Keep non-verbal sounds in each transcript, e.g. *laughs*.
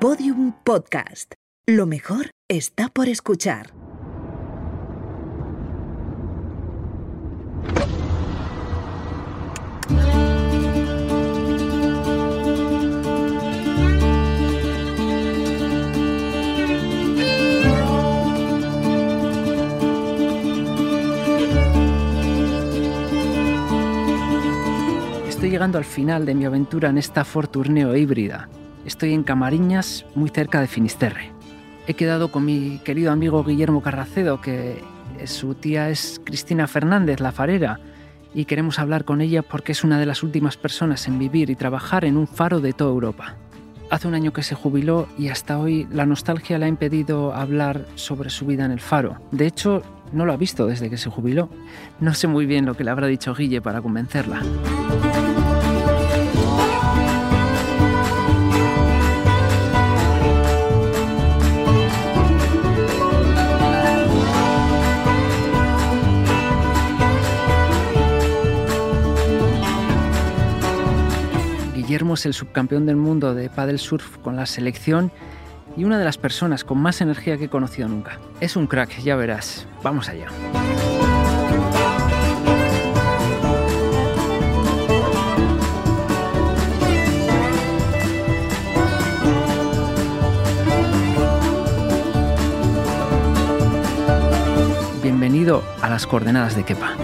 Podium Podcast. Lo mejor está por escuchar. Estoy llegando al final de mi aventura en esta Ford híbrida. Estoy en Camariñas, muy cerca de Finisterre. He quedado con mi querido amigo Guillermo Carracedo, que su tía es Cristina Fernández, la farera, y queremos hablar con ella porque es una de las últimas personas en vivir y trabajar en un faro de toda Europa. Hace un año que se jubiló y hasta hoy la nostalgia le ha impedido hablar sobre su vida en el faro. De hecho, no lo ha visto desde que se jubiló. No sé muy bien lo que le habrá dicho Guille para convencerla. El subcampeón del mundo de paddle surf con la selección y una de las personas con más energía que he conocido nunca. Es un crack, ya verás. Vamos allá. Bienvenido a las coordenadas de Kepa.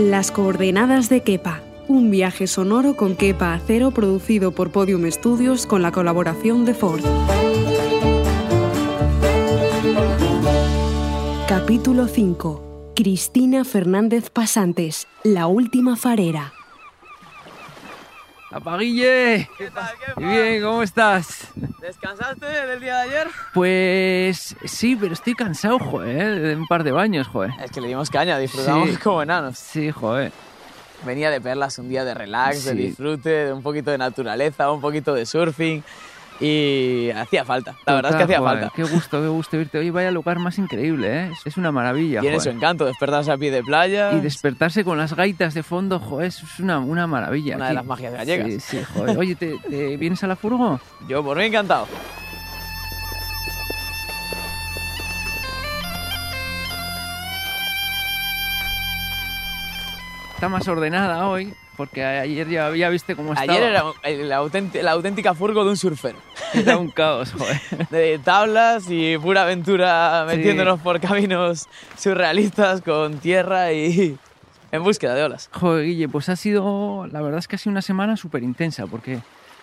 Las coordenadas de Kepa. Un viaje sonoro con Kepa Acero producido por Podium Studios con la colaboración de Ford. Capítulo 5. Cristina Fernández Pasantes, la última farera. ¡Apaguille! ¿Qué tal? ¿Qué Bien, ¿cómo estás? ¿Descansaste del día de ayer? Pues sí, pero estoy cansado, joder, de un par de baños, joder. Es que le dimos caña, disfrutamos Sí. como enanos. Sí, joder. Venía de perlas un día de relax, de disfrute, de un poquito de naturaleza, un poquito de surfing y hacía falta. La verdad es que hacía joder, falta. Qué gusto, qué gusto irte. Oye, vaya lugar más increíble, ¿eh? Es una maravilla, Tiene su encanto despertarse a pie de playa. Y despertarse con las gaitas de fondo, joder, es una, una maravilla. Una de las magias gallegas. Sí, sí, joder. Oye, ¿te, te vienes a la furgo? Yo por mí encantado. Está más ordenada hoy, porque ayer ya, ya viste cómo estaba. Ayer era el auténti- la auténtica furgo de un surfero. Era un caos, joder. *laughs* De tablas y pura aventura Sí. metiéndonos por caminos surrealistas con tierra y en búsqueda de olas. Joder, Guille, pues ha sido, la verdad es que ha sido una semana súper intensa, porque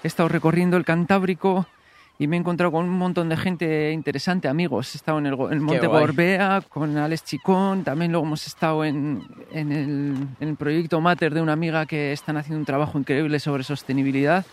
he estado recorriendo el Cantábrico y me he encontrado con un montón de gente interesante, amigos. He estado en el, en Monte. Gorbea, con Alex Chicón, también luego hemos estado en, en el, en el proyecto Mater de una amiga que están haciendo un trabajo increíble sobre sostenibilidad.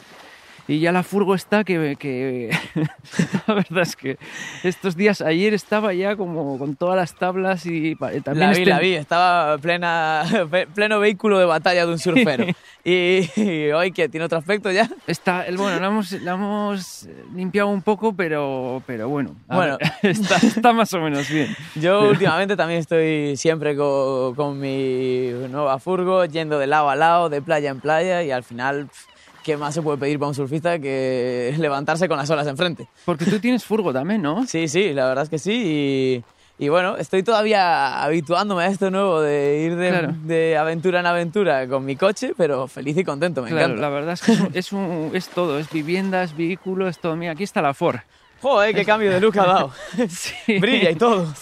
Y ya la furgo está que, que *laughs* la verdad es que estos días, ayer estaba ya como con todas las tablas y pa- también La vi, este- la vi, estaba plena, *laughs* pleno vehículo de batalla de un surfero. *laughs* y, y hoy que tiene otro aspecto ya. Está, bueno, la hemos, la hemos limpiado un poco, pero, pero bueno, a Bueno. ver, está, está más o menos bien. Yo últimamente también estoy siempre con, con mi nueva furgo, yendo de lado a lado, de playa en playa y al final, pf, ¿qué más se puede pedir para un surfista que *laughs* levantarse con las olas enfrente? Porque tú tienes furgo también, ¿no? Sí, sí, la verdad es que sí. Y, y bueno, estoy todavía habituándome a esto nuevo de ir de, Claro. de aventura en aventura con mi coche, pero feliz y contento, me claro, encanta. la verdad es que es, un- es, un- es todo, es vivienda, es vehículo, es todo. Mira, aquí está la Ford. Joder, qué cambio de look ha dado. *laughs* Sí. Brilla y todo. *laughs*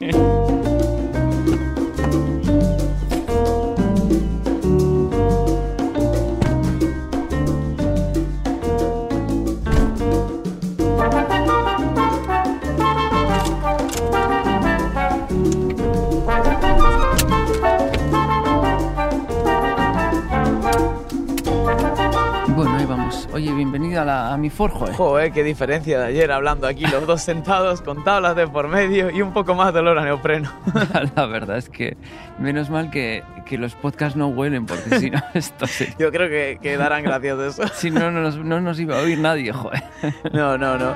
Bueno, joder. Joder, qué diferencia de ayer hablando aquí, los dos sentados con tablas de por medio y un poco más de olor a neopreno. *laughs* *laughs* La verdad es que menos mal que, que los podcasts no huelen, porque si no, *laughs* esto sí. Yo creo que, que darán gracias de eso. Si no, no nos, no nos iba a oír nadie, joder. No, no, no.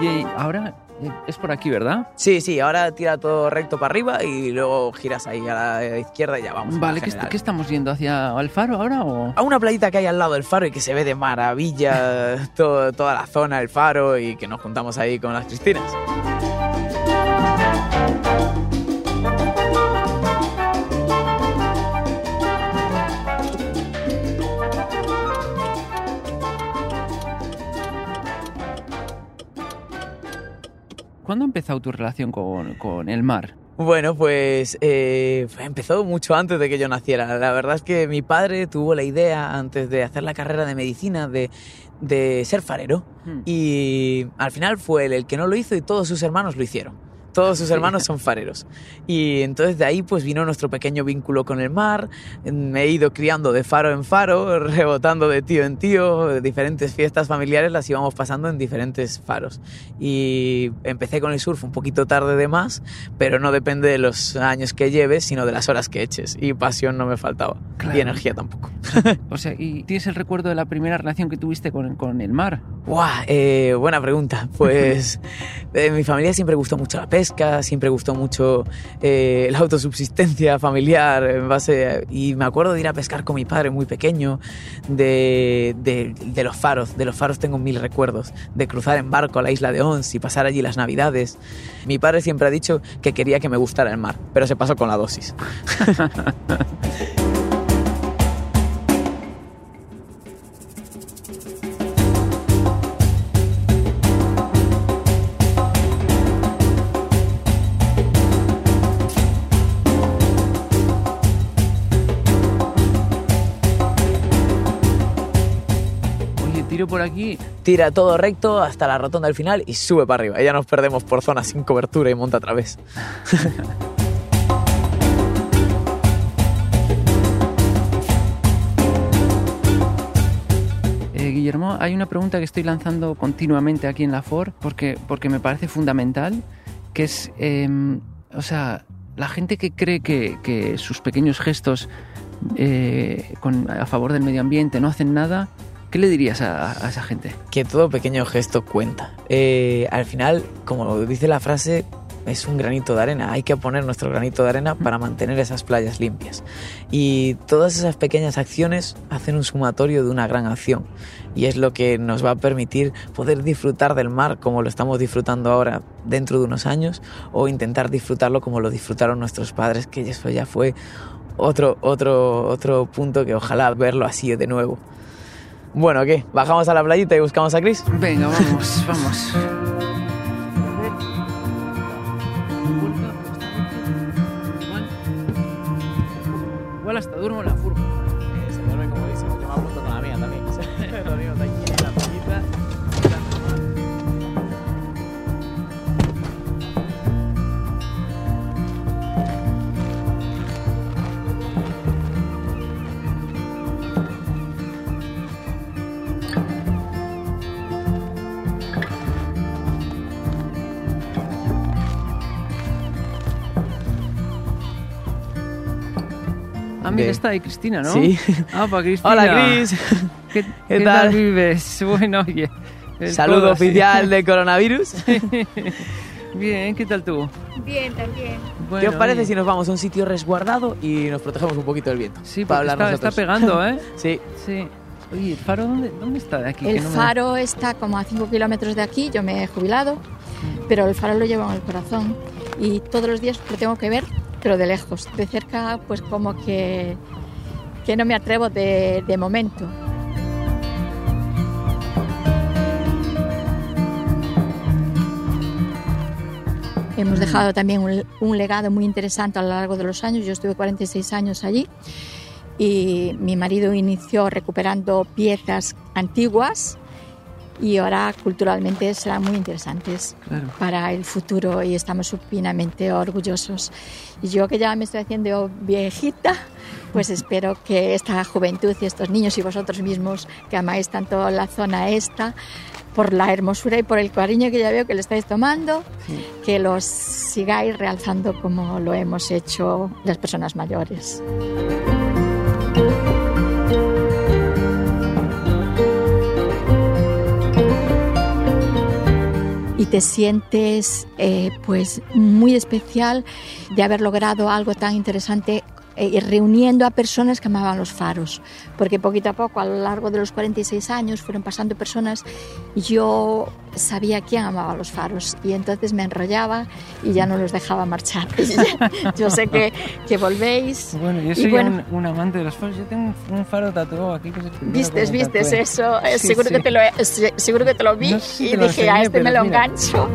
Oye, ahora eh, es por aquí, ¿verdad? Sí, sí, ahora tira todo recto para arriba y luego giras ahí a la izquierda y ya vamos. Vale, ¿qué, ¿qué, estamos yendo? ¿Hacia el faro ahora o...? A una playita que hay al lado del faro y que se ve de maravilla *laughs* todo, toda la zona del faro y que nos juntamos ahí con las Cristinas. ¿Cuándo empezó tu relación con, con el mar? Bueno, pues eh, empezó mucho antes de que yo naciera. La verdad es que mi padre tuvo la idea, antes de hacer la carrera de medicina, de, de ser farero. Hmm. Y al final fue él el que no lo hizo y todos sus hermanos lo hicieron. Todos sus hermanos son fareros. Y entonces de ahí pues vino nuestro pequeño vínculo con el mar. Me he ido criando de faro en faro, *laughs* rebotando de tío en tío. Diferentes fiestas familiares las íbamos pasando en diferentes faros. Y empecé con el surf un poquito tarde de más, pero no depende de los años que lleves, sino de las horas que eches. Y pasión no me faltaba. Y energía tampoco. *laughs* o sea, ¿y tienes el recuerdo de la primera relación que tuviste con, con el mar? ¡Guau! Eh, buena pregunta. Pues *laughs* en mi familia siempre gustó mucho la pesca pesca, siempre gustó mucho eh, la autosubsistencia familiar y me acuerdo de ir a pescar con mi padre muy pequeño, de, de, los faros, de los faros tengo mil recuerdos, de cruzar en barco a la isla de Ons y pasar allí las navidades. Mi padre siempre ha dicho que quería que me gustara el mar, pero se pasó con la dosis. *laughs* aquí. Tira todo recto hasta la rotonda al final y sube para arriba. Ya nos perdemos por zonas sin cobertura y monta otra vez. *laughs* Eh, Guillermo, hay una pregunta que estoy lanzando continuamente aquí en la FOR porque, porque me parece fundamental, que es, em, o sea, la gente que cree que, sus pequeños gestos eh, a favor del medio ambiente no hacen nada, ¿Qué le dirías a, esa gente? Que todo pequeño gesto cuenta. Eh, al final, como dice la frase, es un granito de arena. Hay que poner nuestro granito de arena para mantener esas playas limpias. Y todas esas pequeñas acciones hacen un sumatorio de una gran acción. Y es lo que nos va a permitir poder disfrutar del mar como lo estamos disfrutando ahora dentro de unos años o intentar disfrutarlo como lo disfrutaron nuestros padres, que eso ya fue otro, otro, otro punto que ojalá verlo así de nuevo. Bueno, ¿qué? ¿Bajamos a la playita y buscamos a Chris? Venga, vamos, vamos. Mira, está ahí Cristina, ¿no? Sí. Ah, para Cristina. Hola, Cris. *laughs* ¿Qué, ¿Qué, tal? vives? *laughs* Bueno, oye. Saludo oficial de coronavirus. *laughs* Bien, ¿qué tal tú? Bien, también. ¿Qué os parece si nos vamos a un sitio resguardado y nos protegemos un poquito del viento? Sí, para hablar está, nosotros. está pegando, ¿eh? sí. Sí. Oye, ¿el faro dónde, dónde está de aquí? El no faro me... está como a 5 kilómetros de aquí, yo me he jubilado, pero el faro lo llevo en el corazón y todos los días lo tengo que ver, pero de lejos. De cerca, pues como que, que no me atrevo de, de momento. Hemos dejado también un, un, legado muy interesante a lo largo de los años. Yo estuve 46 años allí y mi marido inició recuperando piezas antiguas y ahora culturalmente serán muy interesantes claro. para el futuro y estamos supinamente orgullosos. Y yo que ya me estoy haciendo viejita, pues *laughs* espero que esta juventud y estos niños y vosotros mismos que amáis tanto la zona esta, por la hermosura y por el cariño que ya veo que le estáis tomando, sí. que los sigáis realzando como lo hemos hecho las personas mayores. Te sientes eh, pues muy especial de haber logrado algo tan interesante eh, reuniendo a personas que amaban los faros, porque poquito a poco, a lo largo de los 46 años, fueron pasando personas yo sabía quién amaba los faros y entonces me enrollaba y ya no los dejaba marchar. *laughs* yo sé que, que, volvéis. Bueno, yo soy un, amante de los faros, yo tengo un faro tatuado aquí. Que vistes, vistes eso, eh, seguro, Que te lo, seguro que te lo vi y dije, a este me lo engancho.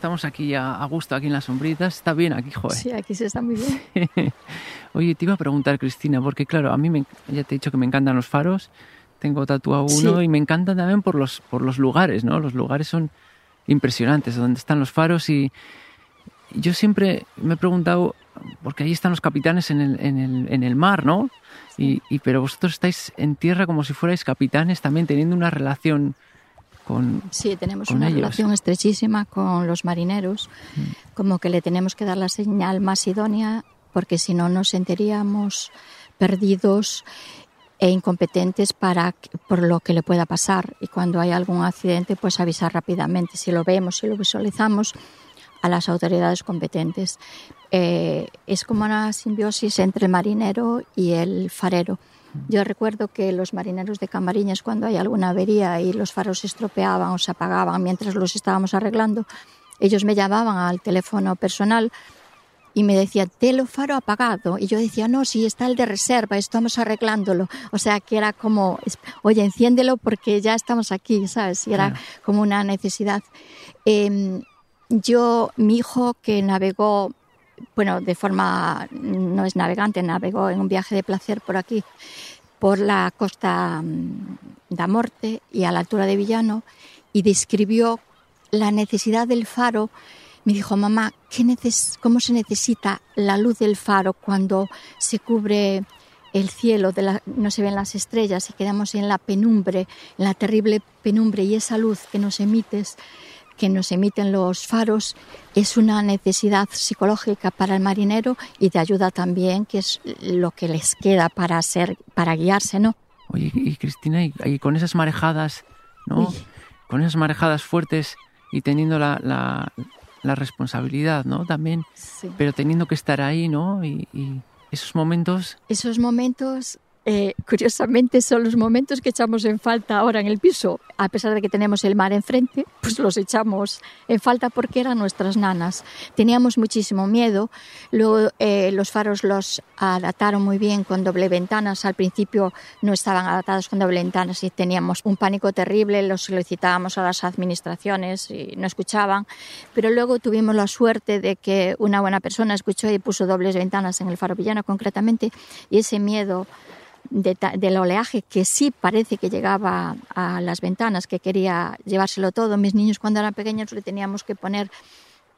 Estamos aquí a, gusto, aquí en las sombritas. Está bien aquí, joder. Sí, aquí se está muy bien. *laughs* Oye, te iba a preguntar, Cristina, porque claro, a mí me, ya te he dicho que me encantan los faros. Tengo tatuado uno y me encantan también por los, por los lugares, ¿no? Los lugares son impresionantes, donde están los faros y yo siempre me he preguntado, porque ahí están los capitanes en el, en el, en el mar, ¿no? Y, y, pero vosotros estáis en tierra como si fuerais capitanes también teniendo una relación Sí, tenemos una relación estrechísima con los marineros, mm. como que le tenemos que dar la señal más idónea, porque si no nos sentiríamos perdidos e incompetentes para por lo que le pueda pasar. Y cuando hay algún accidente pues avisar rápidamente. Si lo vemos si lo visualizamos a las autoridades competentes. Eh, es como una simbiosis entre el marinero y el farero yo recuerdo que los marineros de Camariñas, cuando hay alguna avería y los faros se estropeaban o se apagaban mientras los estábamos arreglando, ellos me llamaban al teléfono personal y me decían, telo faro apagado. Y yo decía, no, si está el de reserva, estamos arreglándolo. O sea, que era como, oye, enciéndelo porque ya estamos aquí, ¿sabes? Y era como una necesidad. Em, yo, mi hijo que navegó bueno, de forma, no es navegante, navegó en un viaje de placer por aquí, por la costa mm, da Morte y a la altura de Villano, y describió la necesidad del faro. Me dijo, mamá, ¿qué ¿cómo se necesita la luz del faro cuando se cubre el cielo, no se ven las estrellas y quedamos en la penumbre, en la terrible penumbre y esa luz que nos emites? Que nos emiten los faros es una necesidad psicológica para el marinero y de ayuda también, que es lo que les queda para ser, para guiarse, ¿no? Oye, y Cristina, y, con esas marejadas, ¿no? Con esas marejadas fuertes y teniendo la, la, responsabilidad, ¿no? También, pero teniendo que estar ahí, ¿no? y esos momentos. Esos momentos eh, curiosamente son los momentos que echamos en falta ahora en el piso, a pesar de que tenemos el mar enfrente, pues los echamos en falta porque eran nuestras nanas. Teníamos muchísimo miedo, luego eh, los faros los adaptaron muy bien con doble ventanas, al principio no estaban adaptados con doble ventanas y teníamos un pánico terrible, los solicitábamos a las administraciones y no escuchaban, pero luego tuvimos la suerte de que una buena persona escuchó y puso dobles ventanas en el faro villano concretamente y ese miedo del oleaje que sí parece que llegaba a las ventanas, que quería llevárselo todo. Mis niños cuando eran pequeños le teníamos que poner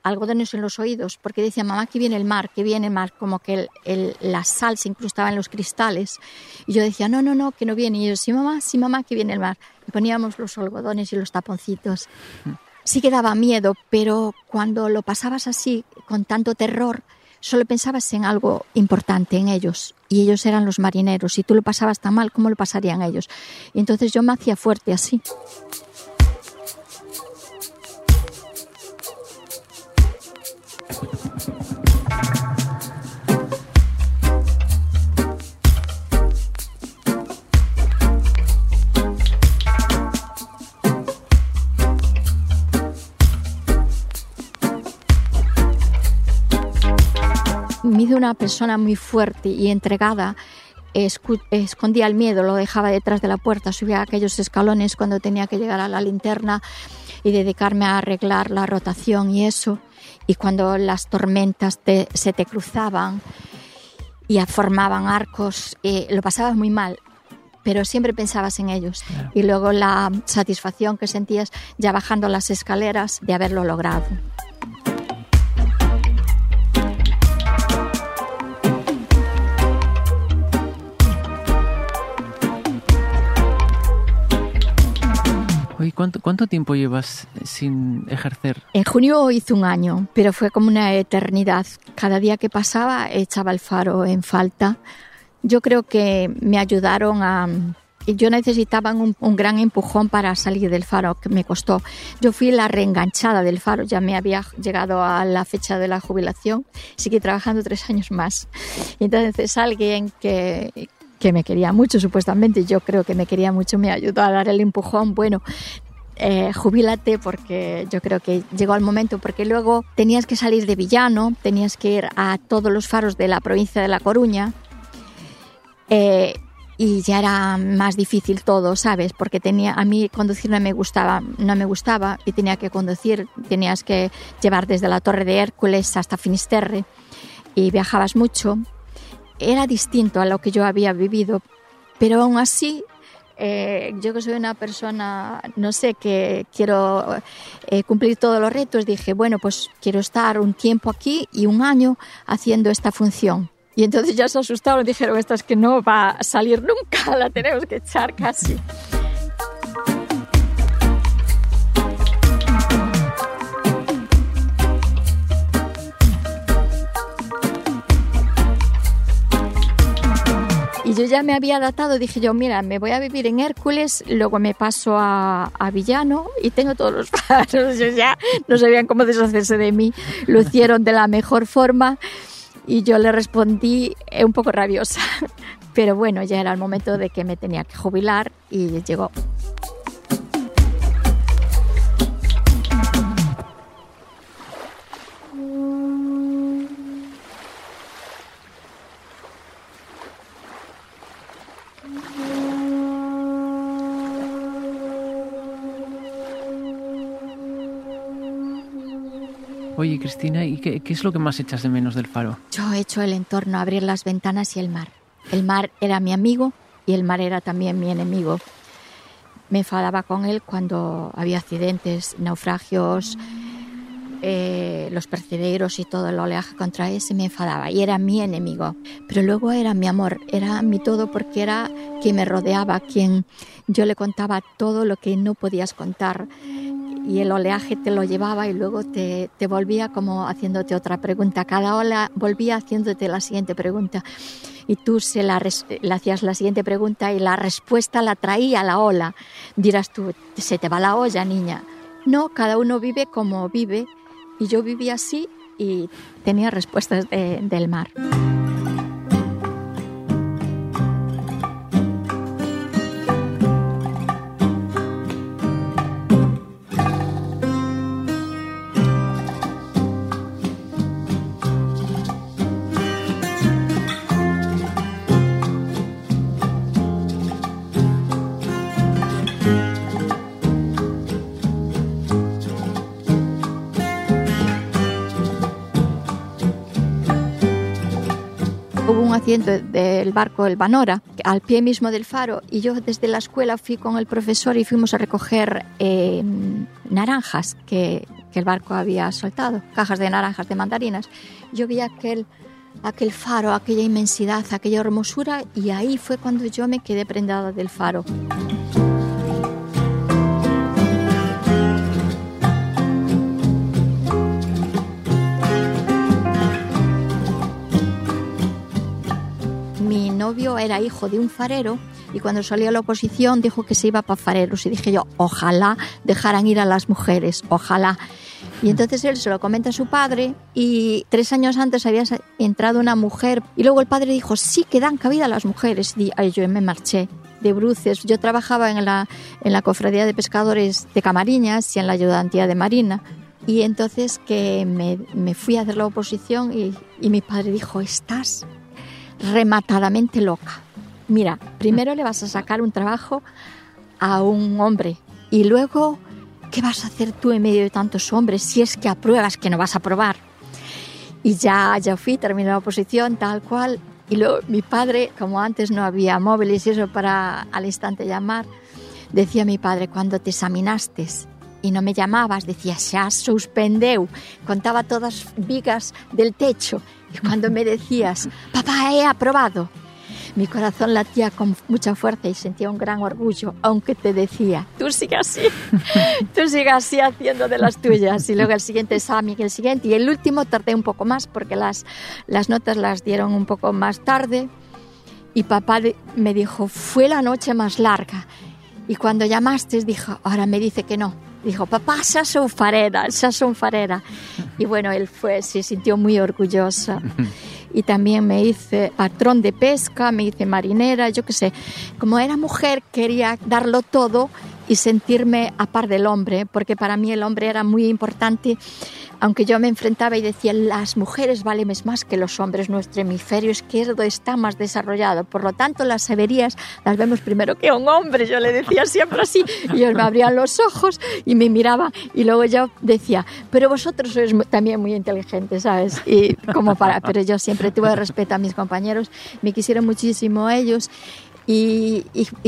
algodones en los oídos porque decía mamá que viene el mar, que viene el mar, como que el, la sal se incrustaba en los cristales. Y yo decía, no, no, no, que no viene. Y yo, sí mamá, sí mamá, que viene el mar. Y poníamos los algodones y los taponcitos. Sí que daba miedo, pero cuando lo pasabas así, con tanto terror, solo pensabas en algo importante, en ellos, y ellos eran los marineros. Si tú lo pasabas tan mal, ¿cómo lo pasarían ellos? Y entonces yo me hacía fuerte así. Una persona muy fuerte y entregada. escondía el miedo, lo dejaba detrás de la puerta, subía aquellos escalones cuando tenía que llegar a la linterna y dedicarme a arreglar la rotación y eso. Y cuando las tormentas se te cruzaban y formaban arcos, eh, lo pasabas muy mal, pero siempre pensabas en ellos. Y luego la satisfacción que sentías ya bajando las escaleras de haberlo logrado. ¿Cuánto, ¿cuánto tiempo llevas sin ejercer? En junio hice un año, pero fue como una eternidad. Cada día que pasaba echaba el faro en falta. Yo creo que me ayudaron a, yo necesitaba un, un, gran empujón para salir del faro, que me costó. Yo fui la reenganchada del faro, ya me había llegado a la fecha de la jubilación, seguí trabajando tres años más. Entonces alguien que, que me quería mucho, supuestamente, yo creo que me quería mucho, me ayudó a dar el empujón. Bueno, eh, jubílate porque yo creo que llegó el momento, porque luego tenías que salir de Villano, tenías que ir a todos los faros de la provincia de La Coruña. Eh, y ya era más difícil todo, ¿sabes? Porque tenía a mí conducir no me gustaba, no me gustaba y tenía que conducir, tenías que llevar desde la Torre de Hércules hasta Finisterre y viajabas mucho. Era distinto a lo que yo había vivido, pero aún así eh, yo que soy una persona, no sé, que quiero eh, cumplir todos los retos, dije, bueno, pues quiero estar un tiempo aquí y un año haciendo esta función. Y entonces ya se asustaron, dijeron, esta es que no va a salir nunca, *laughs* la tenemos que echar casi. Yo ya me había adaptado, dije yo, mira, me voy a vivir en Hércules, luego me paso a, a Villano y tengo todos los *laughs* faros. ya no sabían cómo deshacerse de mí. Lo hicieron de la mejor forma y yo le respondí eh, un poco rabiosa. *laughs* Pero bueno, ya era el momento de que me tenía que jubilar y llegó. Oye, Cristina, ¿y qué, qué, es lo que más echas de menos del faro? Yo echo el entorno, abrir las ventanas y el mar. El mar era mi amigo y el mar era también mi enemigo. Me enfadaba con él cuando había accidentes, naufragios, eh, los percederos y todo el oleaje contra ese me enfadaba y era mi enemigo. Pero luego era mi amor, era mi todo porque era quien me rodeaba, quien yo le contaba todo lo que no podías contar y el oleaje te lo llevaba y luego te, te, volvía como haciéndote otra pregunta. Cada ola volvía haciéndote la siguiente pregunta y tú se la, le hacías la siguiente pregunta y la respuesta la traía la ola. Dirás tú, se te va la olla, niña. No, cada uno vive como vive y yo vivía así y tenía respuestas de, del mar. Del barco El Banora, al pie mismo del faro, y yo desde la escuela fui con el profesor y fuimos a recoger eh, naranjas que, que, el barco había soltado, cajas de naranjas, de mandarinas. Yo vi aquel, aquel faro, aquella inmensidad, aquella hermosura, y ahí fue cuando yo me quedé prendada del faro. Novio era hijo de un farero y cuando salió a la oposición dijo que se iba para fareros y dije yo, ojalá dejaran ir a las mujeres, ojalá. Y entonces él se lo comenta a su padre y tres años antes había entrado una mujer y luego el padre dijo, sí que dan cabida a las mujeres. Y ay, yo me marché de bruces. Yo trabajaba en la, en la cofradía de pescadores de Camariñas y en la ayudantía de Marina. Y entonces que me, me fui a hacer la oposición y, y mi padre dijo, estás rematadamente loca. Mira, primero le vas a sacar un trabajo a un hombre y luego, ¿qué vas a hacer tú en medio de tantos hombres si es que apruebas que no vas a aprobar? Y ya, ya fui, terminé la oposición, tal cual. Y luego mi padre, como antes no había móviles y eso para al instante llamar, decía mi padre, cuando te examinaste y no me llamabas, decía, xa suspendeu, contaba todas vigas del techo. Y cuando me decías, papá, he aprobado, mi corazón latía con mucha fuerza y sentía un gran orgullo, aunque te decía, tú sigas así, *laughs* tú sigas así haciendo de las tuyas. Y luego el siguiente examen, el siguiente. Y el último tardé un poco más porque las, las notas las dieron un poco más tarde. Y papá me dijo, fue la noche más larga. Y cuando llamaste, dijo, ahora me dice que no. Dijo, papá, esa son farera, esa son farera. Y bueno, él fue, se sintió muy orgullosa. *laughs* Y también me hice patrón de pesca, me hice marinera, yo qué sé. Como era mujer, quería darlo todo y sentirme a par del hombre, porque para mí el hombre era muy importante, aunque yo me enfrentaba y decía, las mujeres valen más que los hombres, nuestro hemisferio izquierdo está más desarrollado, por lo tanto las saberías las vemos primero que un hombre, yo le decía siempre así, y ellos me abrían los ojos y me miraban, y luego yo decía, pero vosotros sois también muy inteligentes, ¿sabes? Y como para, pero yo siempre tuve respeto a mis compañeros, me quisieron muchísimo ellos, y,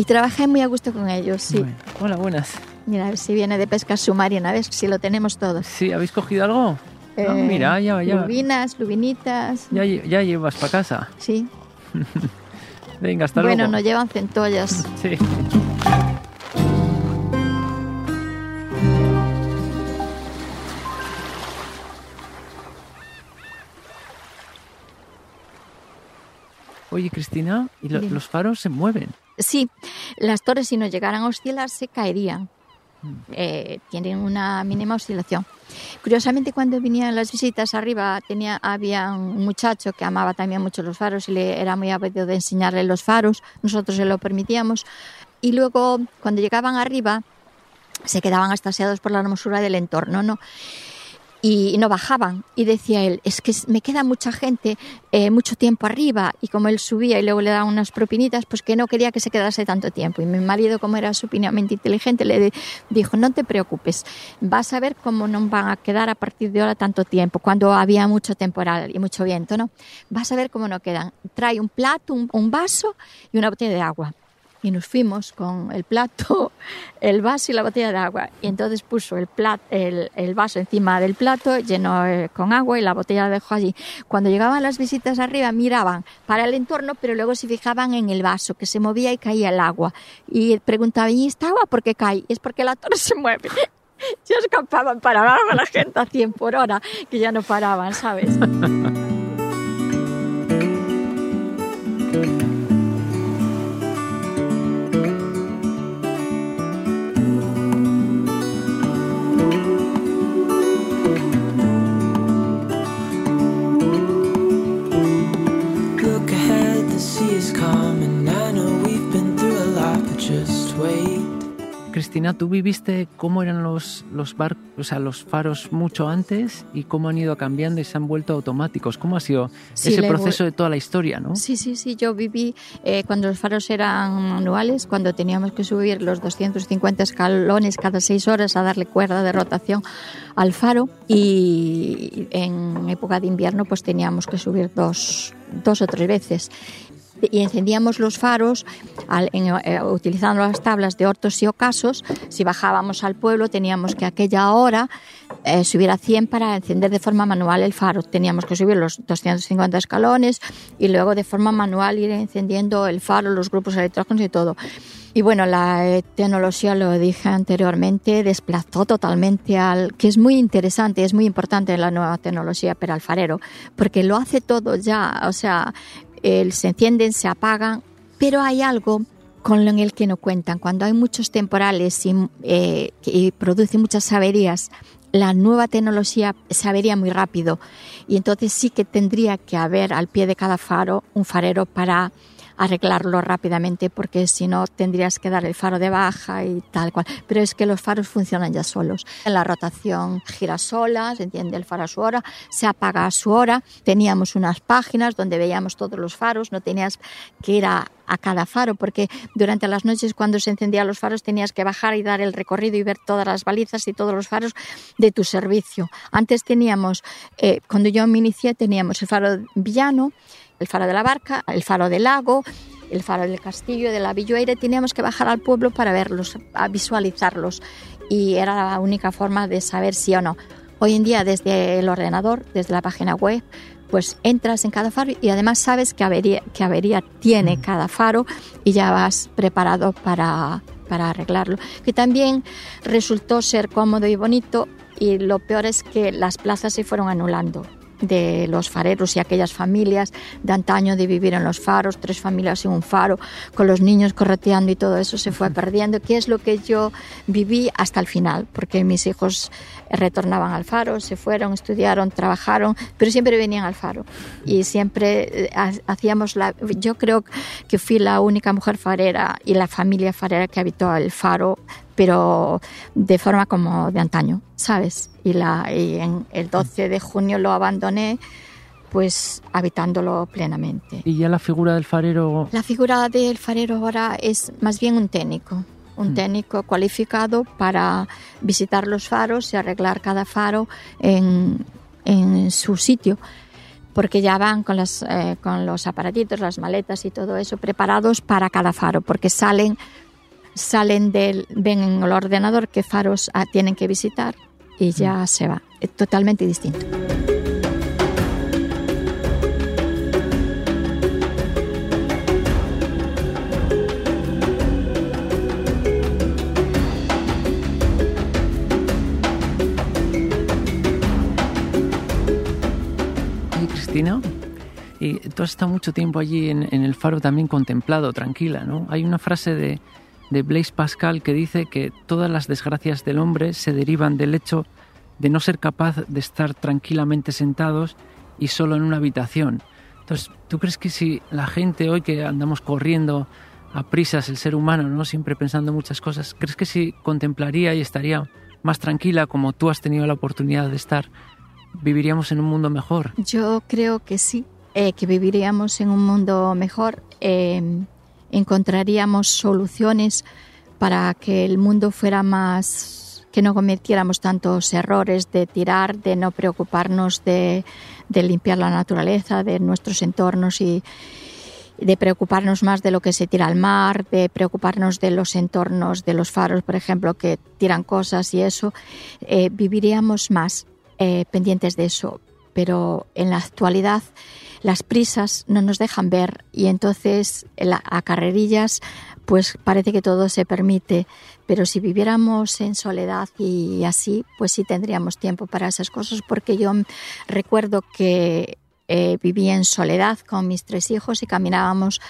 trabajé muy a gusto con ellos, sí. Hola, buenas. Mira, a ver si viene de pesca submarina, a ver si lo tenemos todo. Sí, ¿habéis cogido algo? Eh, mira, ya, ya. Lubinas, lubinitas. Ya, ya llevas para casa. Sí. *laughs* Venga, hasta luego. Bueno, nos llevan centollas. *laughs* sí. Oye, Cristina, ¿y los faros se mueven? Sí, las torres si no llegaran a oscilar se caerían. Mm. Eh, tienen una mínima oscilación. Curiosamente, cuando venían las visitas arriba, tenía, había un muchacho que amaba también mucho los faros y le era muy ávido de enseñarle los faros. Nosotros se lo permitíamos. Y luego, cuando llegaban arriba, se quedaban extasiados por la hermosura del entorno, ¿no? Y, no bajaban. Y decía él, es que me queda mucha gente eh, mucho tiempo arriba y como él subía y luego le daban unas propinitas, pues que no quería que se quedase tanto tiempo. Y mi marido, como era supinamente inteligente, le dijo, no te preocupes, vas a ver cómo no van a quedar a partir de ahora tanto tiempo, cuando había mucho temporal y mucho viento, ¿no? Vas a ver cómo no quedan. Trae un plato, un vaso y una botella de agua y nos fuimos con el plato, *laughs* el vaso y la botella de agua. Y entonces puso el, el, vaso encima del plato, llenó eh, con agua y la botella la dejó allí. Cuando llegaban las visitas arriba miraban para el entorno, pero luego se fijaban en el vaso, que se movía y caía el agua. Y preguntaban, ¿y esta agua por qué cae? Es porque la torre *laughs* se mueve. *laughs* Ya escapaban para abajo la gente a 100 por hora, que ya no paraban, ¿sabes? Cristina, tú viviste cómo eran los, los barcos, o sea, los faros mucho antes y cómo han ido cambiando y se han vuelto automáticos. ¿Cómo ha sido ese proceso de toda la historia, no? Sí, sí, sí. Yo viví eh, cuando los faros eran manuales, cuando teníamos que subir los 250 escalones cada seis horas a darle cuerda de rotación al faro y en época de invierno pues teníamos que subir dos, dos o tres veces y encendíamos los faros eh, utilizando las tablas de hortos y ocasos. Si bajábamos al pueblo teníamos que aquella hora eh, subir a 100 para encender de forma manual el faro. Teníamos que subir los 250 escalones y luego de forma manual ir encendiendo el faro, los grupos electrógenos y todo. Y bueno, la eh, tecnología, lo dije anteriormente, desplazó totalmente al, que es muy interesante, es muy importante la nueva tecnología para el farero, porque lo hace todo ya, o sea, se encienden, se apagan, pero hay algo con el que no cuentan. Cuando hay muchos temporales y, eh, y producen muchas averías, la nueva tecnología se avería muy rápido y entonces sí que tendría que haber al pie de cada faro un farero para arreglarlo rápidamente porque si no tendrías que dar el faro de baja y tal cual. Pero es que los faros funcionan ya solos. En la rotación gira sola, se enciende el faro a su hora, se apaga a su hora. Teníamos unas páginas donde veíamos todos los faros, no tenías que ir a, cada faro, porque durante las noches cuando se encendían los faros tenías que bajar y dar el recorrido y ver todas las balizas y todos los faros de tu servicio. Antes teníamos, eh, cuando yo me inicié, teníamos el faro villano, el faro de la barca, el faro del lago, el faro del castillo, de la Villueire, teníamos que bajar al pueblo para verlos, a visualizarlos y era la única forma de saber sí o no. Hoy en día desde el ordenador, desde la página web, pues entras en cada faro y además sabes qué avería, qué avería tiene cada faro y ya vas preparado para, para arreglarlo. Que también resultó ser cómodo y bonito y lo peor es que las plazas se fueron anulando de los fareros y aquellas familias de antaño de vivir en los faros, tres familias en un faro, con los niños correteando y todo eso se fue perdiendo, que es lo que yo viví hasta el final, porque mis hijos retornaban al faro, se fueron, estudiaron, trabajaron, pero siempre venían al faro y siempre eh, hacíamos la... Yo creo que fui la única mujer farera y la familia farera que habitó el faro pero de forma como de antaño, ¿sabes? Y, la, y en el 12 de junio lo abandoné pues habitándolo plenamente. ¿Y ya la figura del farero? La figura del farero ahora es más bien un técnico, un mm. técnico cualificado para visitar los faros y arreglar cada faro en, en su sitio porque ya van con, las, eh, con los aparatitos, las maletas y todo eso preparados para cada faro, porque salen salen del, ven en el ordenador qué faros ah, tienen que visitar y ya mm. se va. Es totalmente distinto. Y Cristina, y tú has estado mucho tiempo allí en, en, el faro también contemplado, tranquila, ¿no? Hay una frase de, de Blaise Pascal que dice que todas las desgracias del hombre se derivan del hecho de no ser capaz de estar tranquilamente sentados y solo en una habitación. Entonces, ¿tú crees que si la gente hoy que andamos corriendo a prisas, el ser humano, ¿no? siempre pensando muchas cosas, ¿crees que si contemplaría y estaría más tranquila como tú has tenido la oportunidad de estar, viviríamos en un mundo mejor? Yo creo que sí, eh, que viviríamos en un mundo mejor. Eh, encontraríamos soluciones para que el mundo fuera más, que no cometiéramos tantos errores de tirar, de no preocuparnos de, limpiar la naturaleza, de nuestros entornos y de preocuparnos más de lo que se tira al mar, de preocuparnos de los entornos, de los faros, por ejemplo, que tiran cosas y eso, eh, viviríamos más eh, pendientes de eso. Pero en la actualidad las prisas no nos dejan ver y entonces a carrerillas pues parece que todo se permite, pero si viviéramos en soledad y así, pues sí tendríamos tiempo para esas cosas, porque yo recuerdo que eh, vivía en soledad con mis tres hijos y caminábamos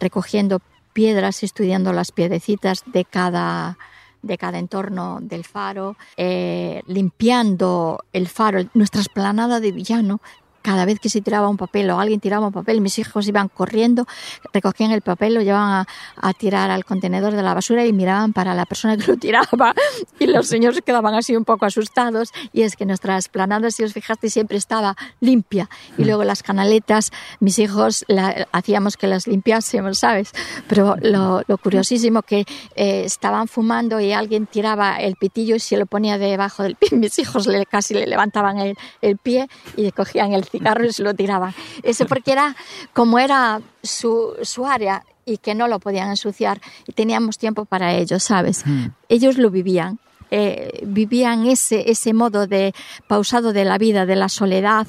recogiendo piedras, estudiando las piedecitas de cada de cada entorno del faro, eh, limpiando el faro, nuestra esplanada de villano cada vez que se tiraba un papel o alguien tiraba un papel, mis hijos iban corriendo, recogían el papel, lo llevaban a, tirar al contenedor de la basura y miraban para la persona que lo tiraba *laughs* y los señores quedaban así un poco asustados y es que nuestra esplanada, si os fijaste, siempre estaba limpia y mm. luego las canaletas, mis hijos hacíamos que las limpiásemos, ¿sabes? Pero lo, curiosísimo que eh, estaban fumando y alguien tiraba el pitillo y se lo ponía debajo del pie, *laughs* mis hijos le, casi le levantaban el, el pie y cogían el cigarro y se lo tiraban. Eso porque era como era su, su área y que no lo podían ensuciar y teníamos tiempo para ello, ¿sabes? Hmm. Ellos lo vivían. Eh, vivían ese, ese modo de pausado de la vida, de la soledad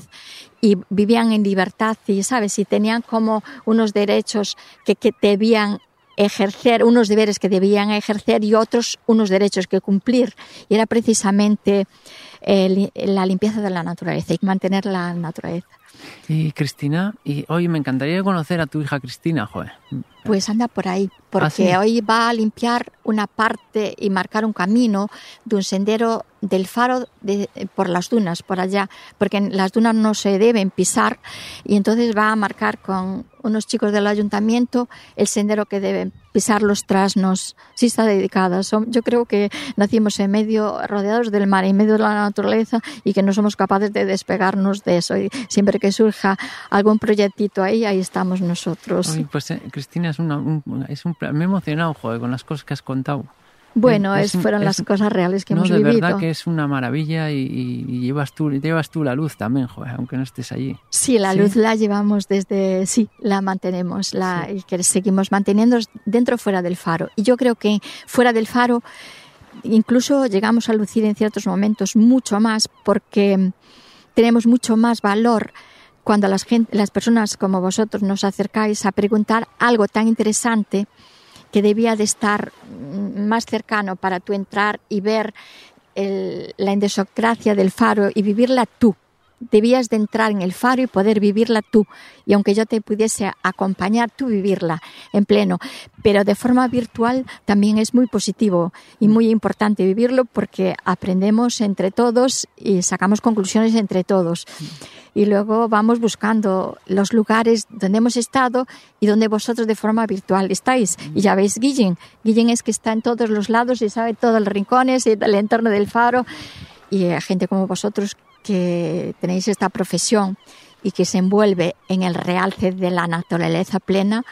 y vivían en libertad y, ¿sabes? Y tenían como unos derechos que, que debían ejercer, unos deberes que debían ejercer y otros unos derechos que cumplir. Y era precisamente la limpieza de la naturaleza y mantener la naturaleza. Y Cristina, y hoy me encantaría conocer a tu hija Cristina, joder. Pues anda por ahí, porque ¿Ah, hoy va a limpiar una parte y marcar un camino de un sendero del faro de, por las dunas, por allá, porque en las dunas no se deben pisar y entonces va a marcar con unos chicos del ayuntamiento el sendero que deben pisar los trasnos. Sí está dedicada. Yo creo que nacimos en medio, rodeados del mar, en medio de la naturaleza y que no somos capaces de despegarnos de eso. Y siempre que surja algún proyectito ahí, ahí estamos nosotros. pues eh, Cristina, es una, es un, me he emocionado joder, con las cosas que has contado. Bueno, es, fueron las cosas reales que hemos vivido. De verdad que es una maravilla y, llevas tú, llevas tú la luz también, joder, aunque no estés allí. Sí, la luz la llevamos desde, sí, la mantenemos, la y que seguimos manteniendo dentro fuera del faro. Y yo creo que fuera del faro incluso llegamos a lucir en ciertos momentos mucho más porque tenemos mucho más valor cuando las, las personas como vosotros nos acercáis a preguntar algo tan interesante que debía de estar mm, más cercano para tú entrar y ver el, la endosocracia del faro y vivirla tú debías de entrar en el faro y poder vivirla tú. Y aunque yo te pudiese acompañar, tú vivirla en pleno. Pero de forma virtual también es muy positivo y muy importante vivirlo porque aprendemos entre todos y sacamos conclusiones entre todos. Y luego vamos buscando los lugares donde hemos estado y donde vosotros de forma virtual estáis. Y ya veis, Guillén. Guillén es que está en todos los lados y sabe todos los rincones y el entorno del faro. Y gente como vosotros que tenéis esta profesión y que se envuelve en el realce de la naturaleza plena,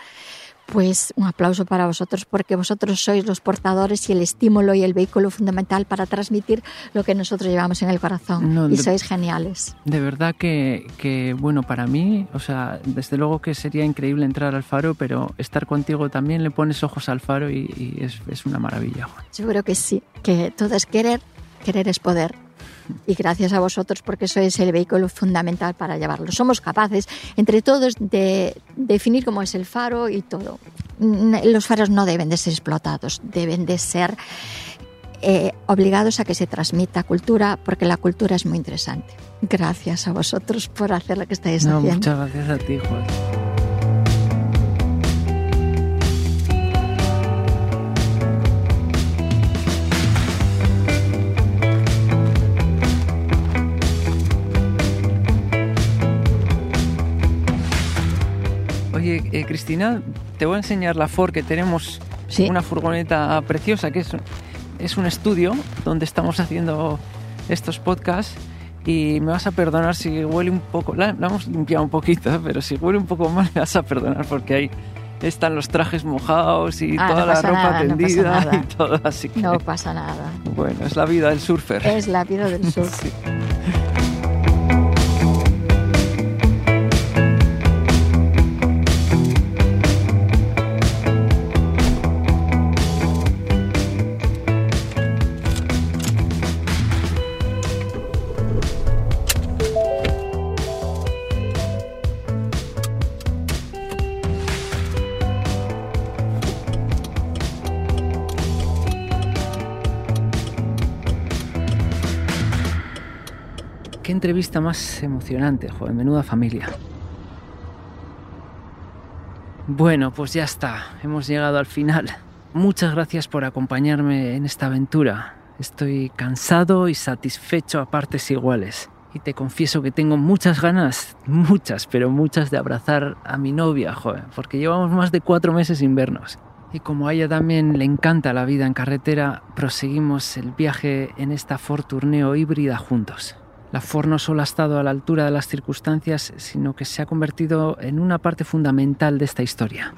pues un aplauso para vosotros porque vosotros sois los portadores y el estímulo y el vehículo fundamental para transmitir lo que nosotros llevamos en el corazón y sois geniales. De verdad que, que, bueno, para mí, o sea, desde luego que sería increíble entrar al faro, pero estar contigo también le pones ojos al faro y, y es, es una maravilla. Yo creo que sí, que todo es querer, querer es poder y gracias a vosotros porque sois el vehículo fundamental para llevarlo. Somos capaces entre todos de definir cómo es el faro y todo. Los faros no deben de ser explotados, deben de ser eh, obligados a que se transmita cultura porque la cultura es muy interesante. Gracias a vosotros por hacer lo que estáis no, haciendo. Muchas gracias a ti, Juan. Eh, Cristina, te voy a enseñar la Ford que tenemos, una furgoneta preciosa que es, es un estudio donde estamos haciendo estos podcasts y me vas a perdonar si huele un poco, la, hemos limpiado un poquito, pero si huele un poco mal me vas a perdonar porque ahí están los trajes mojados y ah, toda la ropa tendida no y todo así que, No pasa nada. Bueno, es la vida del surfer. Es la vida del *laughs* surfer. Entrevista más emocionante, joven, menuda familia. Bueno, pues ya está, hemos llegado al final. Muchas gracias por acompañarme en esta aventura. Estoy cansado y satisfecho a partes iguales. Y te confieso que tengo muchas ganas, muchas, pero muchas de abrazar a mi novia, joven, porque llevamos más de cuatro meses sin vernos. Y como a ella también le encanta la vida en carretera, proseguimos el viaje en esta Ford Tourneo híbrida juntos. La Ford no solo ha estado a la altura de las circunstancias, sino que se ha convertido en una parte fundamental de esta historia.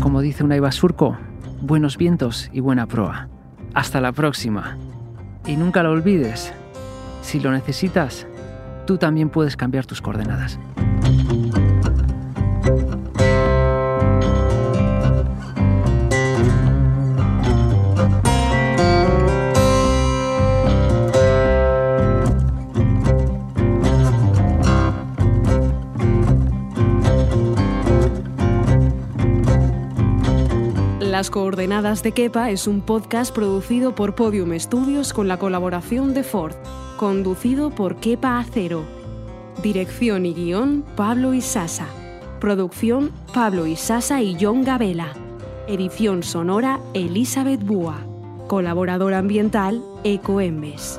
Como dice Unai Surco, buenos vientos y buena proa. Hasta la próxima. Y nunca lo olvides, si lo necesitas, tú también puedes cambiar tus coordenadas. Las coordenadas de Kepa es un podcast producido por Podium Studios con la colaboración de Ford, conducido por Kepa Acero. Dirección y guion Pablo Isasa. Producción Pablo Isasa y John Gabela. Edición sonora Elizabeth Búa. Colaborador ambiental Ecoembes.